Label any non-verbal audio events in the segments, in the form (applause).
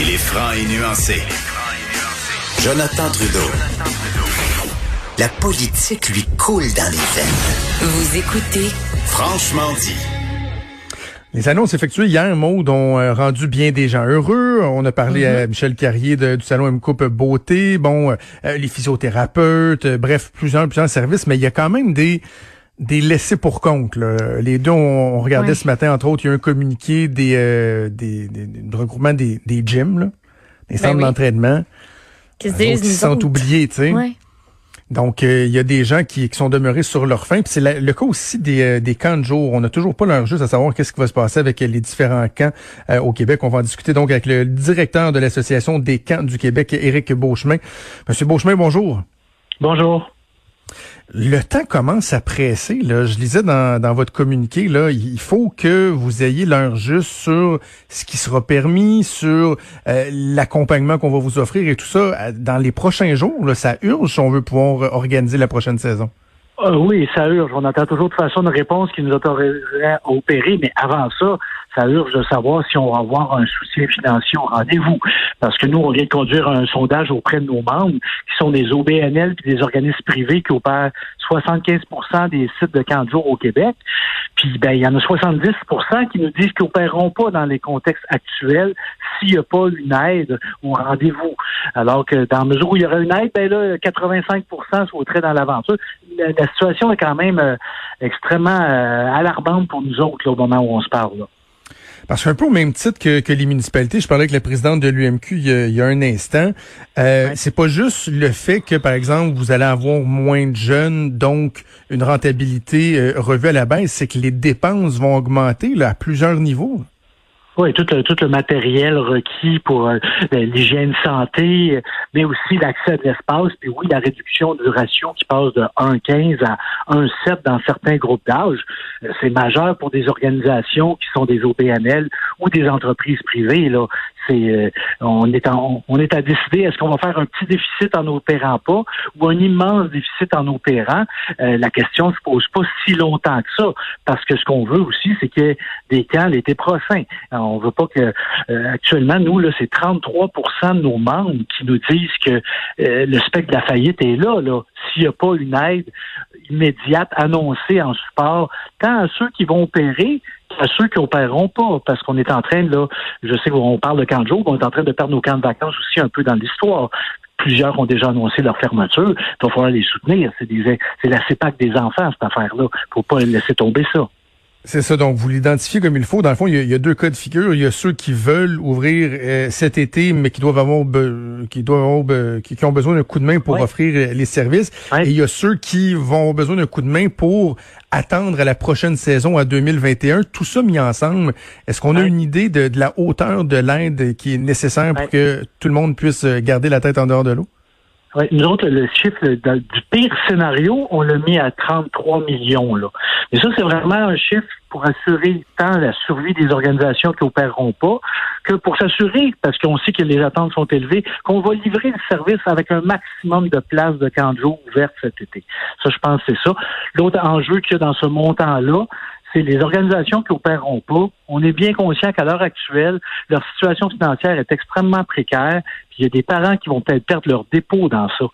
Il est franc et nuancé. Jonathan Trudeau. La politique lui coule dans les veines. Vous écoutez Franchement dit. Les annonces effectuées hier, Maud, ont euh, rendu bien des gens heureux. On a parlé à Michel Carrier de- du salon M Coupe Beauté, bon, euh, les physiothérapeutes, euh, bref, plusieurs, plusieurs services, mais il y a quand même des des laissés pour compte. là. Les deux, on, on regardait ce matin, entre autres, il y a un communiqué des, euh, des, des, des regroupements des, des gyms, là, des centres oui. d'entraînement. Qui autres autres. oubliés, tu sais. Ouais. Donc, euh, il y a des gens qui, qui sont demeurés sur leur faim. Puis c'est la- le cas aussi des, euh, des camps de jour. On n'a toujours pas leur juste à savoir qu'est-ce qui va se passer avec les différents camps euh, au Québec. On va en discuter donc avec le directeur de l'Association des camps du Québec, Éric Beauchemin. Monsieur Beauchemin, bonjour. Bonjour. Le temps commence à presser. Là. Je lisais dans, dans votre communiqué, là, il faut que vous ayez l'heure juste sur ce qui sera permis, sur euh, l'accompagnement qu'on va vous offrir et tout ça euh, dans les prochains jours. Là, ça urge si on veut pouvoir organiser la prochaine saison. Euh, oui, ça urge. On attend toujours de façon une réponse qui nous autoriserait à opérer, mais avant ça, ça urge de savoir si on va avoir un soutien financier au rendez-vous. Parce que nous, on vient de conduire un sondage auprès de nos membres, qui sont des OBNL et des organismes privés qui opèrent 75% des sites de jour au Québec. Puis, ben, il y en a 70% qui nous disent qu'ils n'opéreront pas dans les contextes actuels s'il n'y a pas une aide au rendez-vous. Alors que dans la mesure où il y aurait une aide, ben là, 85% sauteraient dans l'aventure. La, la situation est quand même euh, extrêmement euh, alarmante pour nous autres là, au moment où on se parle. Là. Parce qu'un peu au même titre que, que les municipalités, je parlais avec la présidente de l'UMQ il, y a- il y a un instant. Euh, C'est pas juste le fait que, par exemple, vous allez avoir moins de jeunes, donc une rentabilité euh, revue à la baisse, c'est que les dépenses vont augmenter là, à plusieurs niveaux. Oui, tout le, tout le matériel requis pour euh, l'hygiène santé, euh, mais aussi l'accès à de l'espace, puis oui, la réduction du ratio qui passe de 1,15 à 1,7 dans certains groupes d'âge. Euh, C'est majeur pour des organisations qui sont des OPNL ou des entreprises privées. Là, c'est euh, on est en- on est à décider est-ce qu'on va faire un petit déficit en n'opérant pas ou un immense déficit en opérant? Euh, la question se pose pas si longtemps que ça, parce que ce qu'on veut aussi, c'est qu'il y ait des camps l'été prochain. Alors, on veut pas que euh, actuellement, nous, là, c'est 33% de nos membres qui nous disent que euh, le spectre de la faillite est là, là. S'il n'y a pas une aide immédiate annoncée en support, tant à ceux qui vont opérer qu'à ceux qui opéreront pas, parce qu'on est en train, là, je sais qu'on parle de camp de jour, on est en train de perdre nos camps de vacances aussi un peu dans l'histoire. Plusieurs ont déjà annoncé leur fermeture. Il va falloir les soutenir. C'est la CEPAC des enfants, cette affaire-là. Faut pas laisser tomber ça. C'est ça, donc vous l'identifiez comme il faut. Dans le fond, il y, a, il y a deux cas de figure. Il y a ceux qui veulent ouvrir euh, cet été, mais qui doivent avoir, be- qui doivent avoir be- qui, qui ont besoin d'un coup de main pour offrir euh, les services. Et il y a ceux qui vont avoir besoin d'un coup de main pour attendre à la prochaine saison à 2021. Tout ça mis ensemble, est-ce qu'on a une idée de, de la hauteur de l'aide qui est nécessaire pour que tout le monde puisse euh, garder la tête en dehors de l'eau? Nous autres, le chiffre du pire scénario, on l'a mis à 33 millions. Là. Mais ça, c'est vraiment un chiffre pour assurer tant la survie des organisations qui opéreront pas, que pour s'assurer, parce qu'on sait que les attentes sont élevées, qu'on va livrer le service avec un maximum de places de camp ouvertes cet été. Ça, je pense c'est ça. L'autre enjeu qu'il y a dans ce montant-là, c'est les organisations qui opéreront pas. On est bien conscient qu'à l'heure actuelle, leur situation financière est extrêmement précaire. Il y a des parents qui vont peut-être perdre leur dépôt dans ça.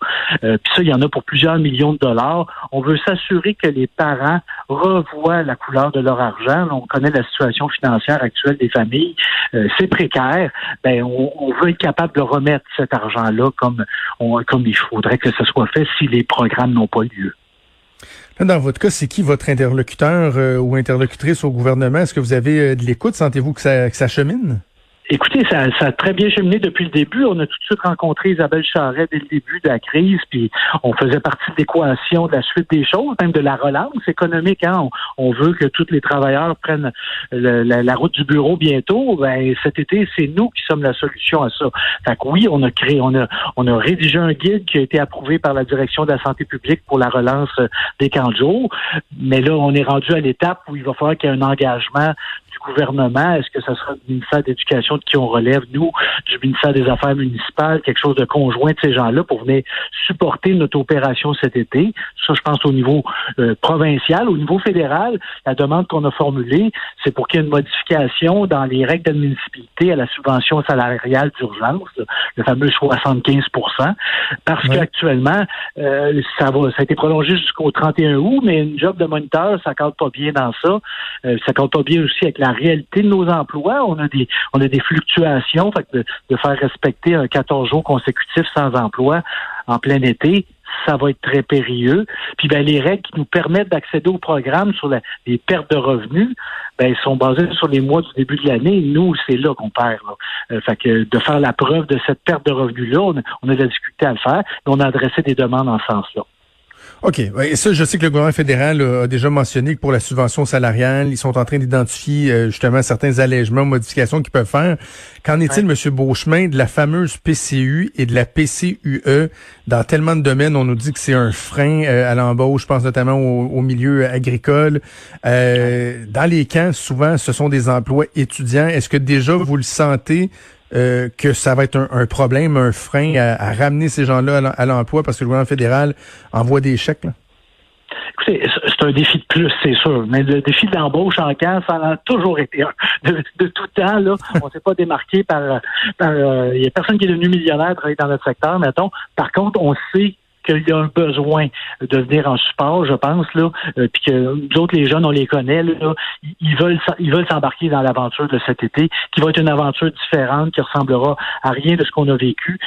Euh, puis ça, il y en a pour plusieurs millions de dollars. On veut s'assurer que les parents revoient la couleur de leur argent. On connaît la situation financière actuelle des familles. Euh, c'est précaire. Ben, on, on veut être capable de remettre cet argent-là comme, on- comme il faudrait que ce soit fait si les programmes n'ont pas lieu. Dans votre cas, c'est qui votre interlocuteur euh, ou interlocutrice au gouvernement? Est-ce que vous avez euh, de l'écoute? Sentez-vous que ça, que ça chemine? Écoutez, ça, ça a très bien cheminé depuis le début. On a tout de suite rencontré Isabelle Charret dès le début de la crise, puis on faisait partie de l'équation de la suite des choses, même de la relance économique. Hein. On, veut que tous les travailleurs prennent la, la route du bureau bientôt. Ben, cet été, c'est nous qui sommes la solution à ça. Fait que oui, on a créé, on a, on a rédigé un guide qui a été approuvé par la direction de la santé publique pour la relance euh, des camps de jour. Mais là, on est rendu à l'étape où il va falloir qu'il y ait un engagement gouvernement, est-ce que ce sera du ministère d'éducation de qui on relève, nous, du ministère des Affaires municipales, quelque chose de conjoint de ces gens-là pour venir supporter notre opération cet été? Ça, je pense au niveau euh, provincial. Au niveau fédéral, la demande qu'on a formulée, c'est pour qu'il y ait une modification dans les règles d'admissibilité à la subvention salariale d'urgence, le fameux 75% parce qu'actuellement, euh, ça va, ça a été prolongé jusqu'au 31 août, mais une job de moniteur, ça compte pas bien dans ça. Euh, ça compte pas bien aussi avec la réalité de nos emplois. On a des, on a des fluctuations, fait de, de faire respecter un 14 jours consécutifs sans emploi en plein été, ça va être très périlleux. Puis ben, les règles qui nous permettent d'accéder au programme sur les pertes de revenus, ben, sont basées sur les mois du début de l'année. Nous, c'est là qu'on perd. Là. Euh, fait que de faire la preuve de cette perte de revenus-là, on, on, a la difficulté à le faire, mais on a adressé des demandes en ce sens-là. OK. Et ça, je sais que le gouvernement fédéral a déjà mentionné que pour la subvention salariale, ils sont en train d'identifier euh, justement certains allègements, modifications qu'ils peuvent faire. Qu'en est-il, M. Beauchemin, de la fameuse PCU et de la PCUE? Dans tellement de domaines, on nous dit que c'est un frein euh, à l'embauche, je pense notamment au, milieu agricole. Euh, dans les camps, souvent, ce sont des emplois étudiants. Est-ce que déjà vous le sentez euh, que ça va être un, problème, un frein à, ramener ces gens-là à l'emploi parce que le gouvernement fédéral envoie des chèques? Écoutez, c'est un défi de plus, c'est sûr. Mais le défi de l'embauche en camp, ça a toujours été un. De, tout temps, là, (laughs) on s'est pas démarqué par. Euh, il y a personne qui est devenu millionnaire travailler dans notre secteur, mettons. Par contre, on sait qu'il y a un besoin de venir en support, je pense, là, euh, puis que nous autres, les jeunes, on les connaît, là, ils veulent ils veulent s'embarquer dans l'aventure de cet été, qui va être une aventure différente, qui ressemblera à rien de ce qu'on a vécu.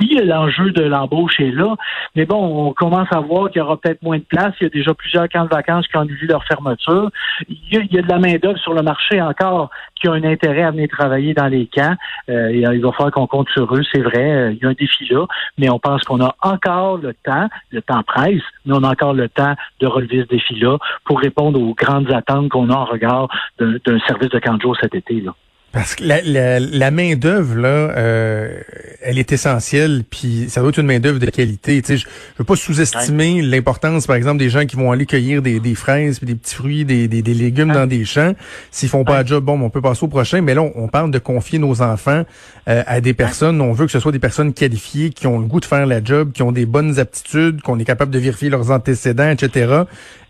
oui, l'enjeu de l'embauche est là, mais bon, on commence à voir qu'il y aura peut-être moins de place. Il y a déjà plusieurs camps de vacances qui ont annulé leur fermeture. Il y a, il y a de la main-d'œuvre sur le marché encore qui a un intérêt à venir travailler dans les camps. Euh, il va falloir qu'on compte sur eux, c'est vrai. Euh, il y a un défi là, mais on pense qu'on a encore le temps, le temps presse, mais on a encore le temps de relever ce défi-là pour répondre aux grandes attentes qu'on a en regard d'un service de camp cet été. Là. Parce que la, la, la main d'œuvre là, euh, elle est essentielle, puis ça doit être une main d'œuvre de qualité. Tu sais, je, je veux pas sous-estimer l'importance, par exemple, des gens qui vont aller cueillir des, des fraises, puis des petits fruits, des, des, des légumes dans des champs. S'ils font pas un job, bon, on peut passer au prochain. Mais là, on, parle de confier nos enfants euh, à des personnes. On veut que ce soit des personnes qualifiées, qui ont le goût de faire la job, qui ont des bonnes aptitudes, qu'on est capable de vérifier leurs antécédents, etc.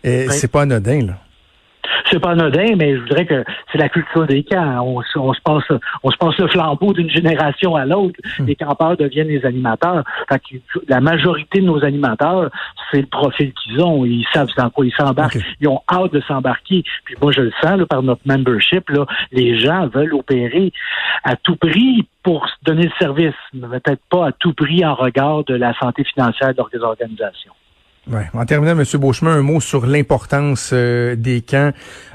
Et c'est pas anodin là c'est pas anodin, mais je voudrais que c'est la culture des camps. On, se passe, on se passe le flambeau d'une génération à l'autre. Hmm. Les campeurs deviennent les animateurs. la majorité de nos animateurs, c'est le profil qu'ils ont. Ils savent dans quoi ils s'embarquent. Ils ont hâte de s'embarquer. Puis moi, je le sens par notre membership. Là, les gens veulent opérer à tout prix pour donner le service, mais peut-être pas à tout prix en regard de la santé financière de leurs organisations. En terminant, M. Beauchemin, un mot sur l'importance euh, des camps.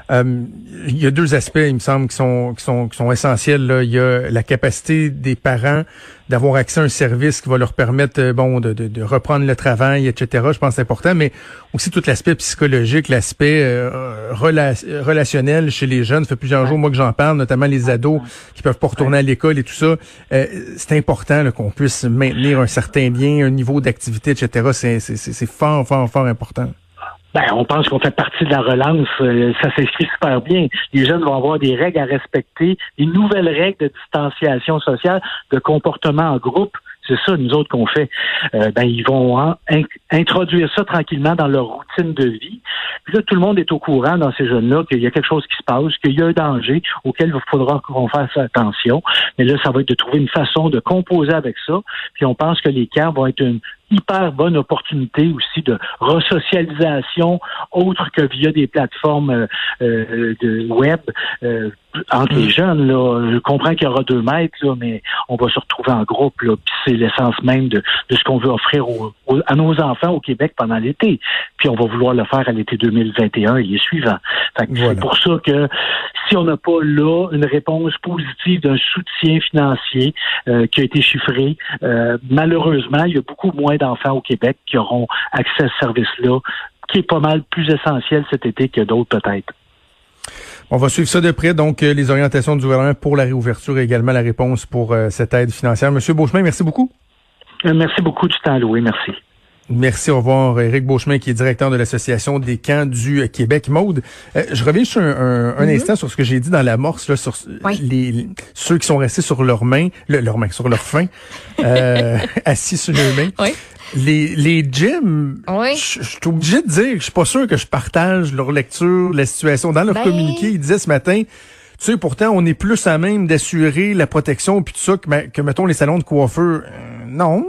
Euh, il y a deux aspects, il me semble, qui sont essentiels. Il y a la capacité des parents d'avoir accès à un service qui va leur permettre, euh, bon, de, de, de reprendre le travail, etc. Je pense que c'est important, mais aussi tout l'aspect psychologique, l'aspect euh, relationnel chez les jeunes. Ça fait plusieurs jours, moi, que j'en parle, notamment les ados qui peuvent pas retourner à l'école et tout ça. c'est important qu'on puisse maintenir un certain lien, un niveau d'activité, etc. C'est fort, fort, fort important. Ben, on pense qu'on fait partie de la relance. Euh, ça s'inscrit super bien. Les jeunes vont avoir des règles à respecter, des nouvelles règles de distanciation sociale, de comportement en groupe. C'est ça, nous autres, qu'on fait. Euh, ben, ils vont introduire ça tranquillement dans leur routine de vie. Puis là, tout le monde est au courant dans ces jeunes-là qu'il y a quelque chose qui se passe, qu'il y a un danger auquel il faudra qu'on fasse attention. Mais là, ça va être de trouver une façon de composer avec ça. Puis on pense que les camps vont être une, hyper bonne opportunité aussi de resocialisation autre que via des plateformes euh, euh, de web euh, entre les mm. jeunes. Là, je comprends qu'il y aura deux mètres, là, mais on va se retrouver en groupe. Là, puis c'est l'essence même de, de, ce qu'on veut offrir à nos enfants au Québec pendant l'été. Puis on va vouloir le faire à l'été 2021 et les suivants. C'est pour ça que si on n'a pas là une réponse positive d'un soutien financier qui a été chiffré, malheureusement, il y a beaucoup moins d'enfants au Québec qui auront accès à ce service-là, qui est pas mal plus essentiel cet été que d'autres peut-être. On va suivre ça de près, donc euh, les orientations du gouvernement pour la réouverture et également la réponse pour euh, cette aide financière. Monsieur Beauchemin, merci beaucoup. Euh, merci beaucoup du temps alloué, merci. Merci, au revoir. Éric Beauchemin, qui est directeur de l'Association des camps du Québec. Maude, euh, je reviens sur un, un, mm-hmm. instant sur ce que j'ai dit dans l'amorce, là, sur les, ceux qui sont restés sur leurs mains, leurs mains, sur leurs fins, euh, (laughs) assis sur leurs mains. Oui. Les, les gyms, je suis obligé de dire que je suis pas sûr que je partage leur lecture, la situation. Dans leur ben... communiqué, ils disaient ce matin, tu sais, pourtant, on est plus à même d'assurer la protection puis tout ça que, que, mettons, les salons de coiffeur. Euh, non.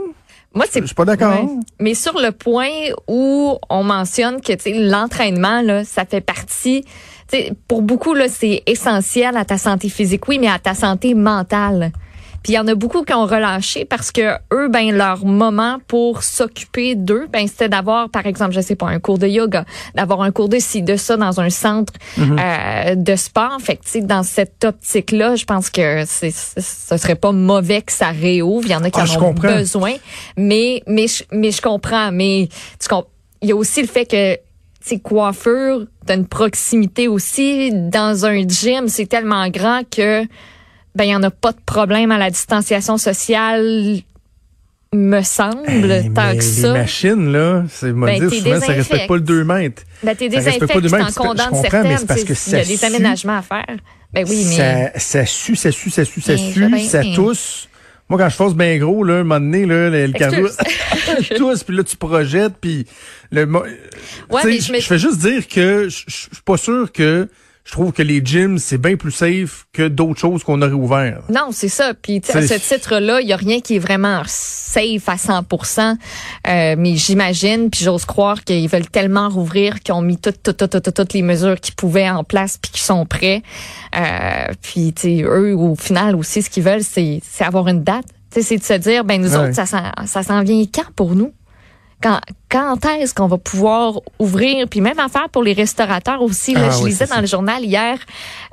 Moi, c'est. Je suis pas d'accord. Mais sur le point où on mentionne que, l'entraînement, là, ça fait partie, pour beaucoup, là, c'est essentiel à ta santé physique, oui, mais à ta santé mentale. Puis il y en a beaucoup qui ont relâché parce que eux, ben leur moment pour s'occuper d'eux, ben c'était d'avoir, par exemple, je sais pas, un cours de yoga, d'avoir un cours de ci, de ça dans un centre mhm. euh, de sport. Fait que, dans cette optique-là, je pense que c'est, ce serait pas mauvais que ça réouvre. Il y en a qui ah, en ont besoin, mais mais mais je comprends. Mais tu il y a aussi le fait que c'est coiffure, t'as une proximité aussi dans un gym, c'est tellement grand que ben il y en a pas de problème à la distanciation sociale me semble, tant que ça. Les machines, là, c'est ben, dire, souvent, ça respecte pas le 2 mètres. Ben, t'es désinfecté, t'en condamnes certaines. Il y a des aménagements à faire. Ben oui, mais... Ça, ça sue, ça sue, ça sue, ça sue, ça tousse. Moi, quand je force bien gros, là, un moment donné, là, le, carreau (laughs) tousse, puis là, tu projettes, puis le... Ouais, je, je fais juste dire que je suis pas sûr que je trouve que les gyms, c'est bien plus safe que d'autres choses qu'on aurait ouvert. Non, c'est ça. Puis à ce titre-là, il y a rien qui est vraiment safe à 100% euh, Mais j'imagine, puis j'ose croire qu'ils veulent tellement rouvrir qu'ils ont mis toutes, toutes, toutes, toutes, les mesures qu'ils pouvaient en place puis qu'ils sont prêts. Euh, puis eux, au final aussi, ce qu'ils veulent, c'est avoir une date. C'est de se dire, ben nous autres, ça, ça s'en vient quand pour nous? Quand, quand est-ce qu'on va pouvoir ouvrir, puis même affaire pour les restaurateurs aussi. Là, ah je lisais dans le journal hier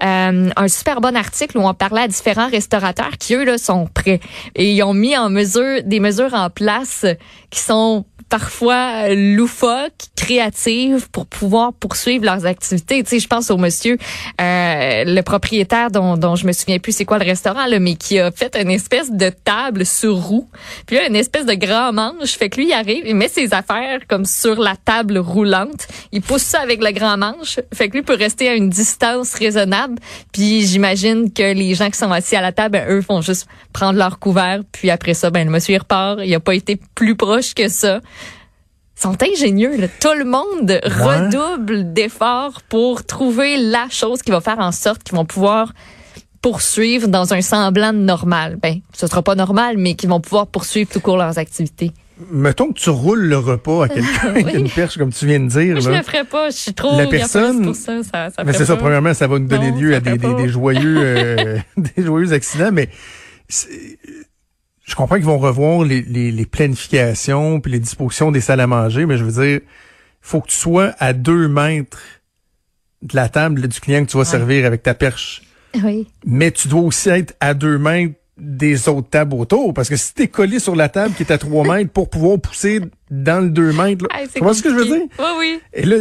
euh, un super bon article où on parlait à différents restaurateurs qui, eux, là, sont prêts. Et ils ont mis en mesure des mesures en place qui sont parfois loufoques, créatives pour pouvoir poursuivre leurs activités. Tu sais, je pense au monsieur, euh, le propriétaire dont, dont je me souviens plus c'est quoi le restaurant, là, mais qui a fait une espèce de table sur roue, puis là, une espèce de grand manche. Fait que lui, il arrive, il met ses affaires comme sur la table roulante, il pousse ça avec le grand manche. Fait que lui peut rester à une distance raisonnable. Puis j'imagine que les gens qui sont assis à la table, ben, eux font juste prendre leur couvert, puis après ça, ben le monsieur il repart. Il a pas été plus proche que ça sont ingénieux. Là. Tout le monde redouble d'efforts pour trouver la chose qui va faire en sorte qu'ils vont pouvoir poursuivre dans un semblant de normal. Ben, ce sera pas normal, mais qu'ils vont pouvoir poursuivre tout court leurs activités. Mettons que tu roules le repas à quelqu'un (laughs) avec une perche, comme tu viens de dire. je le ferais pas. Je suis trop la personne. Pour ça, ça, ça mais c'est ça. Premièrement, ça va nous donner lieu à des, des, joyeux, (laughs) euh, (laughs) des joyeux accidents. Mais je comprends qu'ils vont revoir les, les, les, planifications puis les dispositions des salles à manger, mais je veux dire, faut que tu sois à deux mètres de la table du client que tu vas servir avec ta perche. Oui. Mais tu dois aussi être à deux mètres des autres tables autour. Parce que si t'es collé sur la table qui est à 3 mètres pour pouvoir pousser dans le 2 mètres, là, tu vois ce que je veux dire? Oui, oui. Et là,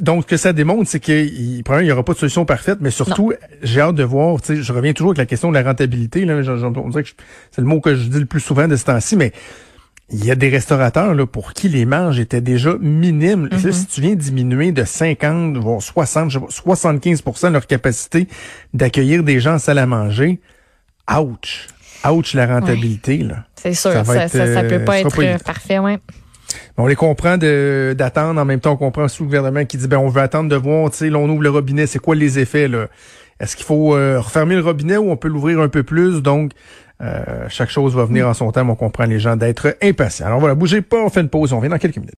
donc, ce que ça démontre, c'est qu'il il y aura pas de solution parfaite, mais surtout, j'ai hâte de voir, tu sais, je reviens toujours avec la question de la rentabilité, là, on dirait que c'est le mot que je dis le plus souvent de ce temps-ci, mais il y a des restaurateurs là, pour qui les marges étaient déjà minimes. Mm-hmm. si tu viens diminuer de 50, voire 60, 75 de leur capacité d'accueillir des gens en salle à manger, ouch! Ouch la rentabilité. là. C'est sûr, ça, ça, ça, peut pas être euh, parfait, ouais. On les comprend d'attendre, en même temps on comprend sous le gouvernement qui dit ben on veut attendre de voir, tu sais, on ouvre le robinet, c'est quoi les effets là? Est-ce qu'il faut euh, refermer le robinet ou on peut l'ouvrir un peu plus? Donc euh, chaque chose va venir en son temps, on comprend les gens d'être impatients. Alors voilà, bougez pas, on fait une pause, on vient dans quelques minutes.